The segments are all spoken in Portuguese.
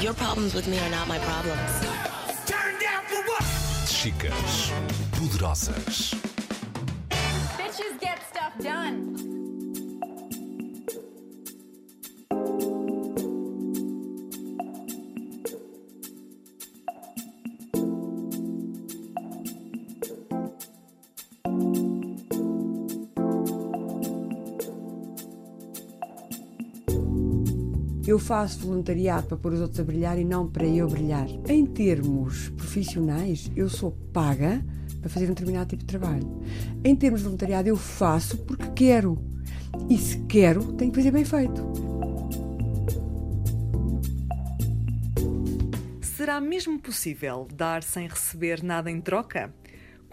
Your problems with me are not my problems. Chicas poderosas. Bitches get stuff done. Eu faço voluntariado para pôr os outros a brilhar e não para eu brilhar. Em termos profissionais, eu sou paga para fazer um determinado tipo de trabalho. Em termos de voluntariado, eu faço porque quero. E se quero, tenho que fazer bem feito. Será mesmo possível dar sem receber nada em troca?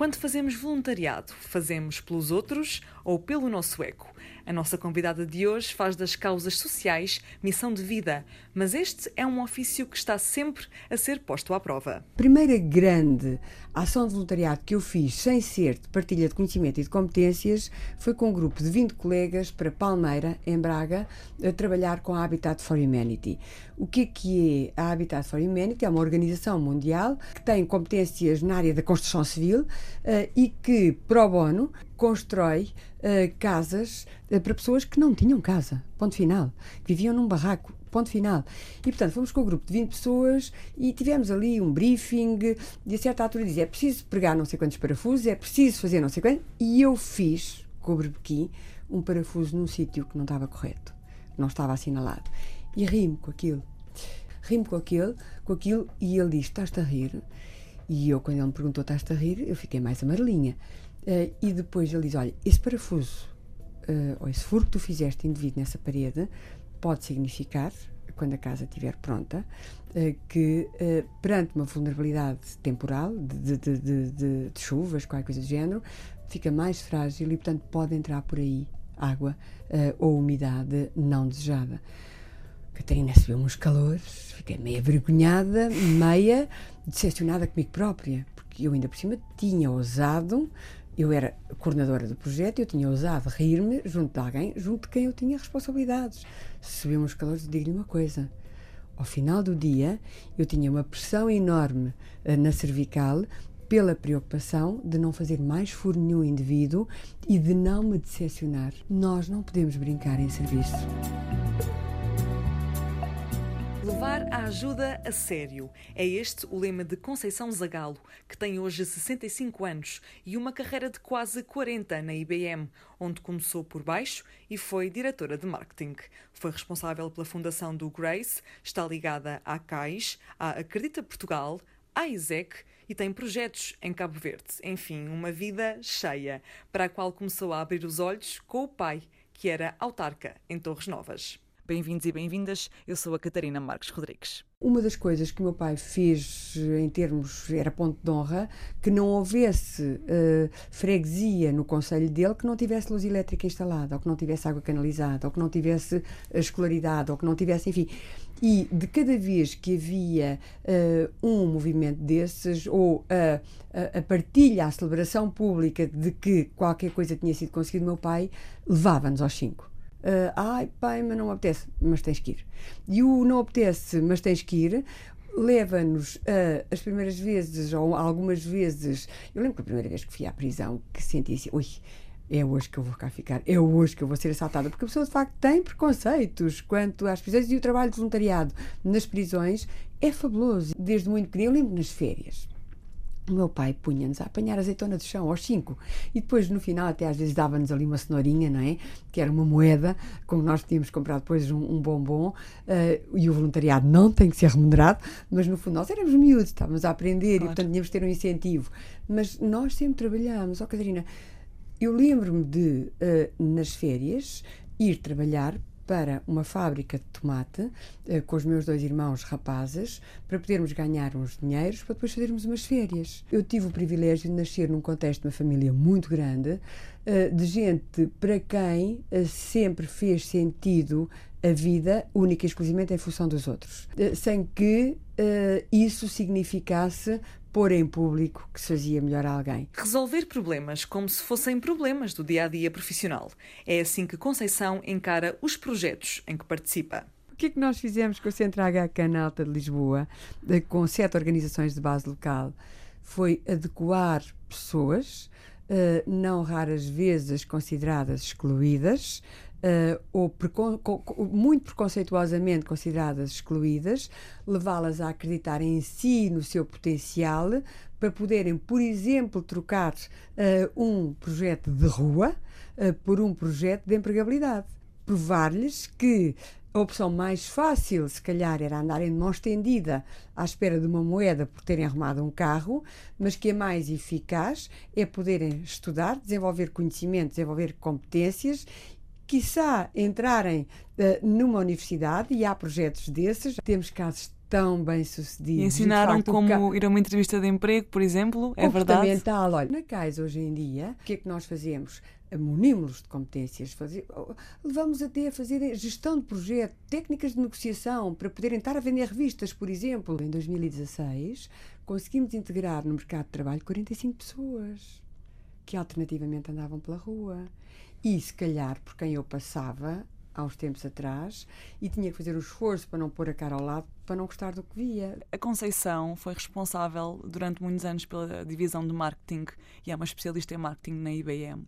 Quando fazemos voluntariado, fazemos pelos outros ou pelo nosso eco? A nossa convidada de hoje faz das causas sociais missão de vida, mas este é um ofício que está sempre a ser posto à prova. A primeira grande ação de voluntariado que eu fiz, sem ser de partilha de conhecimento e de competências, foi com um grupo de 20 colegas para Palmeira, em Braga, a trabalhar com a Habitat for Humanity. O que é que é a Habitat for Humanity? É uma organização mundial que tem competências na área da construção civil e que, pro bono, constrói uh, casas uh, para pessoas que não tinham casa, ponto final, que viviam num barraco, ponto final. E, portanto, fomos com um grupo de 20 pessoas e tivemos ali um briefing e a certa altura dizia, é preciso pregar não sei quantos parafusos, é preciso fazer não sei quantos, e eu fiz, com o berbequim, um parafuso num sítio que não estava correto, não estava assinalado. E ri-me com aquilo. Ri-me com aquilo, com aquilo, e ele diz, estás-te a rir? E eu, quando ele me perguntou, estás-te a rir? Eu fiquei mais amarelinha. Uh, e depois ele diz: Olha, esse parafuso uh, ou esse furo que tu fizeste indevido nessa parede pode significar, quando a casa estiver pronta, uh, que perante uma vulnerabilidade temporal de, de, de, de, chuvas, qualquer coisa do género, fica mais frágil e, portanto, pode entrar por aí água ou umidade não desejada. Catarina subiu uns calores, fiquei meio avergonhada, meia decepcionada comigo própria, porque eu ainda por cima tinha ousado eu era coordenadora do projeto eu tinha ousado rir-me junto de alguém, junto de quem eu tinha responsabilidades. Subimos os calores, digo-lhe uma coisa. Ao final do dia, eu tinha uma pressão enorme uh, na cervical pela preocupação de não fazer mais furo nenhum indivíduo e de não me decepcionar. Nós não podemos brincar em serviço. Levar a ajuda a sério. É este o lema de Conceição Zagalo, que tem hoje 65 anos e uma carreira de quase 40 na IBM, onde começou por baixo e foi diretora de marketing. Foi responsável pela fundação do Grace, está ligada à CAIS, à Acredita Portugal, à ISEC e tem projetos em Cabo Verde. Enfim, uma vida cheia, para a qual começou a abrir os olhos com o pai, que era autarca em Torres Novas. Bem-vindos e bem-vindas, eu sou a Catarina Marques Rodrigues. Uma das coisas que meu pai fez em termos, era ponto de honra, que não houvesse uh, freguesia no conselho dele que não tivesse luz elétrica instalada, ou que não tivesse água canalizada, ou que não tivesse escolaridade, ou que não tivesse, enfim. E de cada vez que havia uh, um movimento desses, ou uh, a partilha, a celebração pública de que qualquer coisa tinha sido conseguido, meu pai levava-nos aos cinco Uh, Ai, pai, mas não apetece, mas tens que ir. E o não apetece, mas tens que ir, leva-nos uh, as primeiras vezes, ou algumas vezes. Eu lembro que a primeira vez que fui à prisão, que senti assim, ui, é hoje que eu vou cá ficar, é hoje que eu vou ser assaltada, porque a pessoa de facto tem preconceitos quanto às prisões e o trabalho de voluntariado nas prisões é fabuloso. Desde muito pequeno, eu lembro nas férias o meu pai punha-nos a apanhar azeitona do chão aos cinco e depois no final até às vezes dava-nos ali uma cenourinha, não é? Que era uma moeda, como nós tínhamos comprado depois um, um bombom uh, e o voluntariado não tem que ser remunerado, mas no fundo nós éramos miúdos, estávamos a aprender claro. e portanto tínhamos que ter um incentivo. Mas nós sempre trabalhámos, ó oh, Catarina, eu lembro-me de, uh, nas férias, ir trabalhar para uma fábrica de tomate uh, com os meus dois irmãos rapazes para podermos ganhar uns dinheiros para depois fazermos umas férias. Eu tive o privilégio de nascer num contexto de uma família muito grande, uh, de gente para quem uh, sempre fez sentido a vida única e exclusivamente em função dos outros, sem que isso significasse pôr em público que se fazia melhor a alguém. Resolver problemas como se fossem problemas do dia a dia profissional. É assim que Conceição encara os projetos em que participa. que é que nós fizemos com o Centro HK na Alta de Lisboa, com sete organizações de base local? Foi adequar pessoas, eh, não raras vezes consideradas excluídas, uh, ou precon muito preconceituosamente consideradas excluídas, levá-las a acreditar em si, no seu potencial, para poderem, por exemplo, trocar uh, um projeto de rua uh, por um projeto de empregabilidade. Provar-lhes que a opção mais fácil, se calhar, era andarem de mão estendida à espera de uma moeda por terem arrumado um carro, mas que a mais eficaz é poderem estudar, desenvolver conhecimento, desenvolver competências quiçá entrarem uh, numa universidade, e há projetos desses, temos casos tão bem sucedidos. E ensinaram facto, como ir a uma entrevista de emprego, por exemplo, é verdade? Olha, na CAIS hoje em dia, o que é que nós fazemos? Munimos-los de competências, fazer, levamos até a fazer gestão de projeto, técnicas de negociação para poderem estar a vender revistas, por exemplo. Em 2016, conseguimos integrar no mercado de trabalho 45 pessoas que alternativamente andavam pela rua e se calhar por quem eu passava há uns tempos atrás e tinha que fazer o esforço para não pôr a cara ao lado para não gostar do que via. A Conceição foi responsável durante muitos anos pela divisão de marketing e é uma especialista em marketing na IBM. Uh,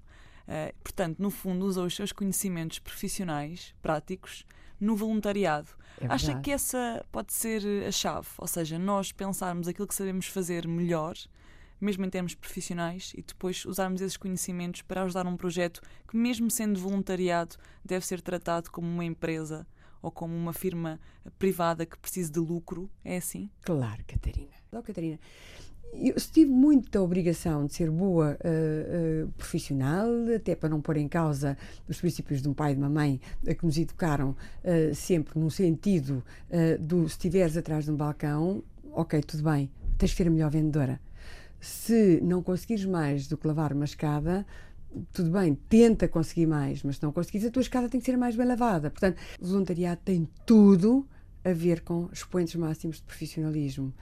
eh, portanto, no fundo, usa os seus conhecimentos profissionais, práticos, no voluntariado. É Acha que essa pode ser a chave? Ou seja, nós pensarmos aquilo que sabemos fazer melhor mesmo em termos profissionais, e depois usarmos esses conhecimentos para ajudar um projeto que, mesmo sendo voluntariado, deve ser tratado como uma empresa ou como uma firma privada que precise de lucro. É assim? Claro, Catarina. Oh, Catarina, eu tive muita obrigação de ser boa uh, uh, profissional, até para não pôr em causa os princípios de um pai e de uma mãe uh, que nos educaram sempre no sentido do se estiveres atrás de um balcão, ok, tudo bem, tens de ser a melhor vendedora se não conseguires mais do que lavar uma escada, tudo bem, tenta conseguir mais, mas se não conseguires, a tua escada tem que ser mais bem lavada. Portanto, o voluntariado tem tudo a ver com expoentes máximos de profissionalismo.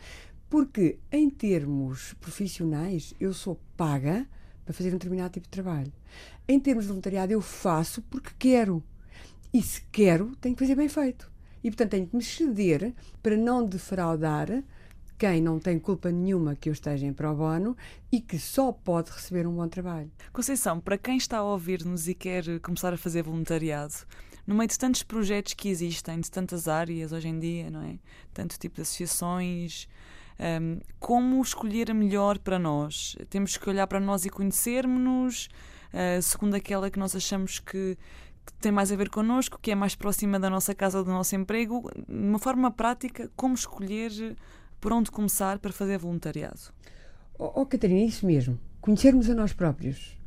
Porque, em termos profissionais, eu sou paga para fazer um determinado tipo de trabalho. Em termos de voluntariado, eu faço porque quero. E se quero, tenho que fazer bem feito. E, portanto, tenho que me ceder para não defraudar quem não tem culpa nenhuma que eu esteja em pro bono e que só pode receber um bom trabalho. Conceição, para quem está a ouvir-nos e quer começar a fazer voluntariado, no meio de tantos projetos que existem, de tantas áreas hoje em dia, não é? Tanto tipo de associações, um, como escolher a melhor para nós? Temos que olhar para nós e conhecermos-nos, uh, segundo aquela que nós achamos que, que tem mais a ver connosco, que é mais próxima da nossa casa ou do nosso emprego, de uma forma prática, como escolher por onde começar para fazer voluntariado? Oh, oh Catarina, é isso mesmo. Conhecermos a nós próprios.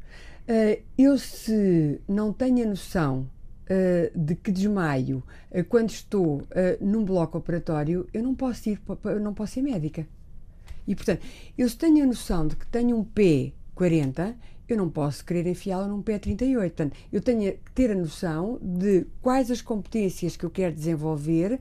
Uh, eu, se não tenho a noção uh, de que desmaio uh, quando estou num bloco operatório, eu não posso ir, não posso ser médica. E, portanto, eu se tenho a noção de que tenho um pé 40, eu não posso querer enfiá-lo num pé 38. Portanto, eu tenho que ter a noção de quais as competências que eu quero desenvolver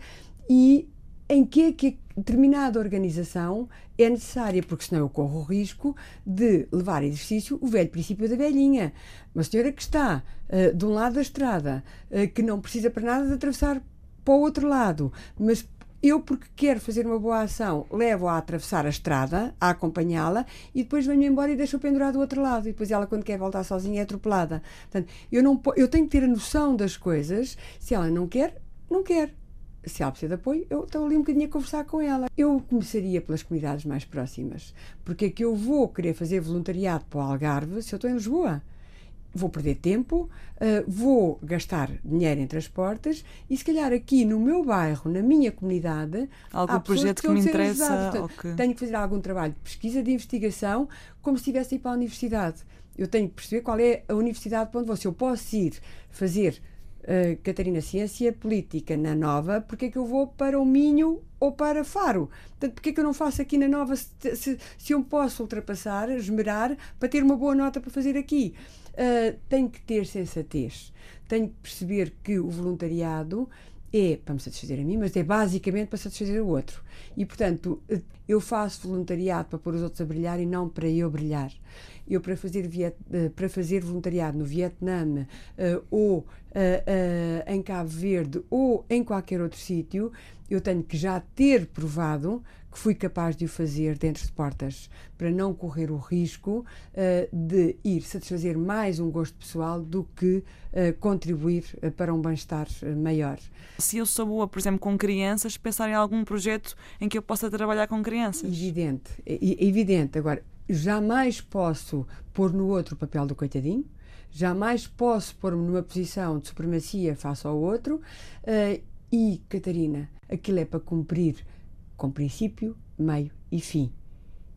e em que é que determinada organização é necessária, porque senão eu corro o risco de levar a exercício o velho princípio da velhinha. Uma senhora que está uh, de um lado da estrada, uh, que não precisa para nada de atravessar para o outro lado, mas eu, porque quero fazer uma boa ação, levo-a a atravessar a estrada, a acompanhá-la e depois venho embora e deixo-a pendurar do outro lado. E depois ela, quando quer voltar sozinha, é atropelada. Portanto, eu, não, eu tenho que ter a noção das coisas. Se ela não quer, não quer se ela precisa de apoio, eu estou ali um bocadinho a conversar com ela. Eu começaria pelas comunidades mais próximas. Porque é que eu vou querer fazer voluntariado para o Algarve se eu estou em Lisboa? Vou perder tempo, uh, vou gastar dinheiro em transportes e se calhar aqui no meu bairro, na minha comunidade, algum projeto que, que me interessa. Que... Tenho que fazer algum trabalho de pesquisa, de investigação, como se estivesse a ir para a universidade. Eu tenho que perceber qual é a universidade para onde vou. Se eu posso ir fazer uh, Catarina Ciência Política na Nova, porque é que eu vou para o Minho ou para Faro? Portanto, porque é que eu não faço aqui na Nova se, se, se eu posso ultrapassar, esmerar, para ter uma boa nota para fazer aqui? Uh, tenho que ter sensatez. Tenho que perceber que o voluntariado é para me satisfazer a mim, mas é basicamente para satisfazer o outro. E, portanto, eu faço voluntariado para pôr os outros a brilhar e não para eu brilhar. eu para fazer, viet, uh, para fazer voluntariado no Vietnã uh, ou em Cabo Verde ou em qualquer outro sítio, eu tenho que já ter provado que fui capaz de o fazer dentro de portas, para não correr o risco uh, de ir satisfazer mais um gosto pessoal do que uh, contribuir uh, para um bem-estar maior. Se eu sou boa, por exemplo, com crianças, pensar em algum projeto em que eu possa trabalhar com crianças. Evidente, evidente. Agora, jamais posso pôr no outro o papel do coitadinho, jamais posso pôr-me numa posição de supremacia face ao outro. e, Catarina, aquilo é para cumprir com princípio, meio e fim.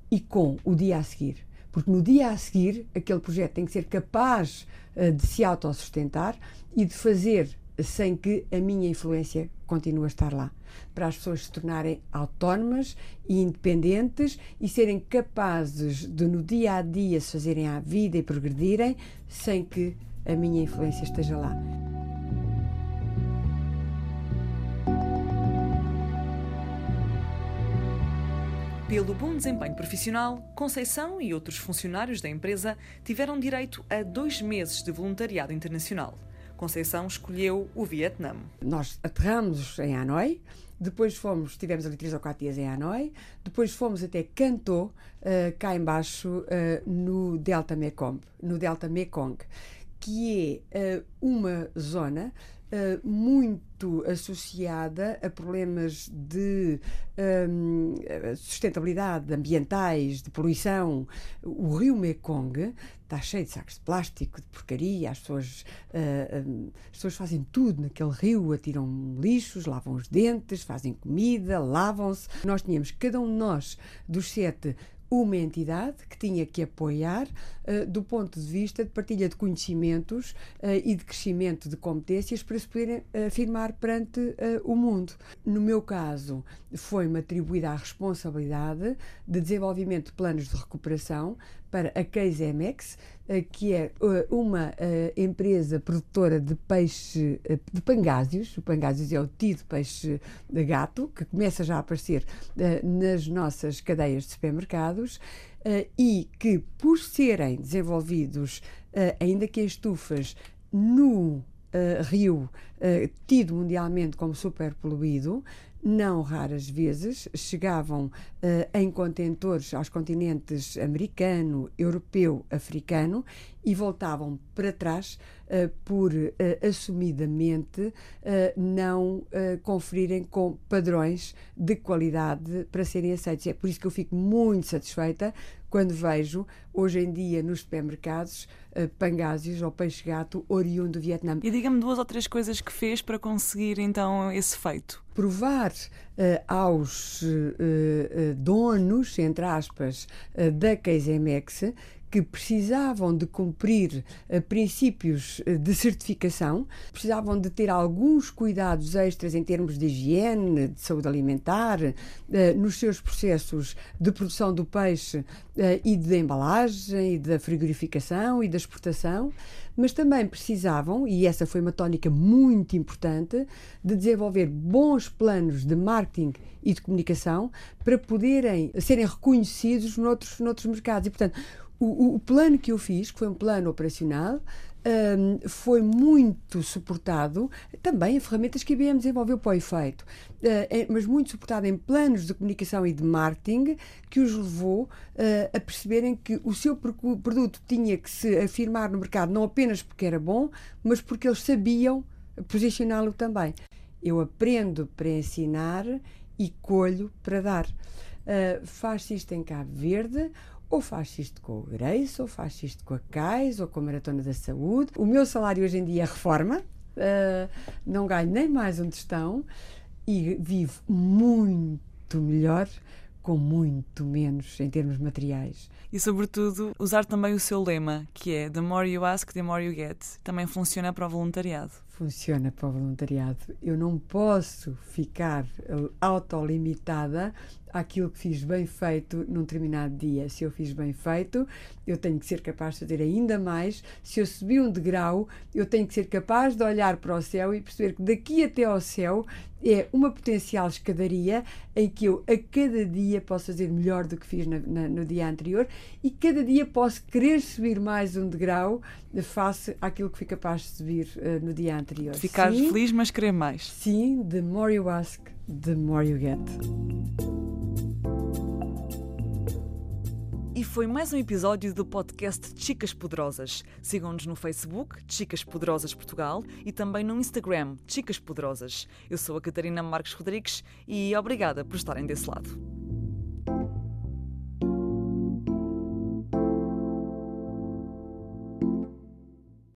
E com o dia a seguir. Porque no dia a seguir, aquele projeto tem que ser capaz uh, de se autossustentar e de fazer sem que a minha influência continue a estar lá. Para as pessoas se tornarem autónomas e independentes e serem capazes de, no dia a dia, se fazerem à vida e progredirem sem que a minha influência esteja lá. Pelo bom desempenho profissional, Conceição e outros funcionários da empresa tiveram direito a dois meses de voluntariado internacional. Conceição escolheu o Vietnã. Nós aterramos em Hanoi, depois fomos, tivemos ali três ou quatro dias em Hanoi, depois fomos até Cantô, uh, cá embaixo, uh, no Delta Mekong, no Delta Mekong, que é uh, uma zona eh, muito associada a problemas de um, sustentabilidade ambientais, de poluição. O rio Mekong está cheio de sacos de plástico, de porcaria, as pessoas, uh, um, as pessoas fazem tudo naquele rio, atiram lixos, lavam os dentes, fazem comida, lavam-se. Nós tínhamos, cada um de nós, dos sete, uma entidade que tinha que apoiar uh, do ponto de vista de partilha de conhecimentos uh, e de crescimento de competências para se poderem afirmar perante uh, o mundo. No meu caso, foi-me atribuída a responsabilidade de desenvolvimento de planos de recuperação para a MX, eh, que é eh, uma eh, empresa produtora de peixe, de pangásios. O pangásios é o tido peixe de gato, que começa já a aparecer nas nossas cadeias de supermercados e que, por serem desenvolvidos, ainda que em estufas, no rio tido mundialmente como super poluído, não raras vezes chegavam uh, em contentores aos continentes americano, europeu, africano e voltavam para trás uh, por uh, assumidamente não conferirem com padrões de qualidade para serem aceitos. É por isso que eu fico muito satisfeita quando vejo, hoje em dia, nos supermercados, uh, pangásios ou peixe-gato oriundo do Vietnã. E diga-me duas ou três coisas que fez para conseguir, então, esse feito. Provar uh, aos uh, donos, entre aspas, da Keisemex que precisavam de cumprir uh, princípios uh, de certificação, precisavam de ter alguns cuidados extras em termos de higiene, de saúde alimentar, uh, nos seus processos de produção do peixe e de embalagem, e da frigorificação e da exportação, mas também precisavam, e essa foi uma tónica muito importante, de desenvolver bons planos de marketing e de comunicação para poderem serem reconhecidos noutros, noutros mercados. E, portanto, o, o, plano que eu fiz, que foi um plano operacional, um, foi muito suportado também em ferramentas que a IBM desenvolveu para o efeito, uh, mas muito suportado em planos de comunicação e de marketing que os levou uh, a perceberem que o seu produto tinha que se afirmar no mercado não apenas porque era bom, mas porque eles sabiam posicioná-lo também. Eu aprendo para ensinar e colho para dar. Uh, Faz-se isto em Cabo Verde ou faz isto com o Grace, ou faz isto com a CAIS, ou com a Maratona da Saúde. O meu salário hoje em dia é reforma, uh, não ganho nem mais onde estão e vivo muito melhor com muito menos em termos materiais. E, sobretudo, usar também o seu lema, que é The more you ask, the more you get. Também funciona para o voluntariado. Funciona para o voluntariado. Eu não posso ficar autolimitada àquilo que fiz bem feito num determinado dia. Se eu fiz bem feito, eu tenho que ser capaz de fazer ainda mais. Se eu subi um degrau, eu tenho que ser capaz de olhar para o céu e perceber que daqui até ao céu é uma potencial escadaria em que eu a cada dia posso fazer melhor do que fiz na, na, no dia anterior e cada dia posso querer subir mais um degrau face àquilo que fui capaz de subir uh, no dia anterior. Ficar sim, feliz, mas querer mais. Sim, the more you ask, the more you get. E foi mais um episódio do podcast Chicas Poderosas. Sigam-nos no Facebook, Chicas Poderosas Portugal, e também no Instagram, Chicas Poderosas. Eu sou a Catarina Marques Rodrigues e obrigada por estarem desse lado.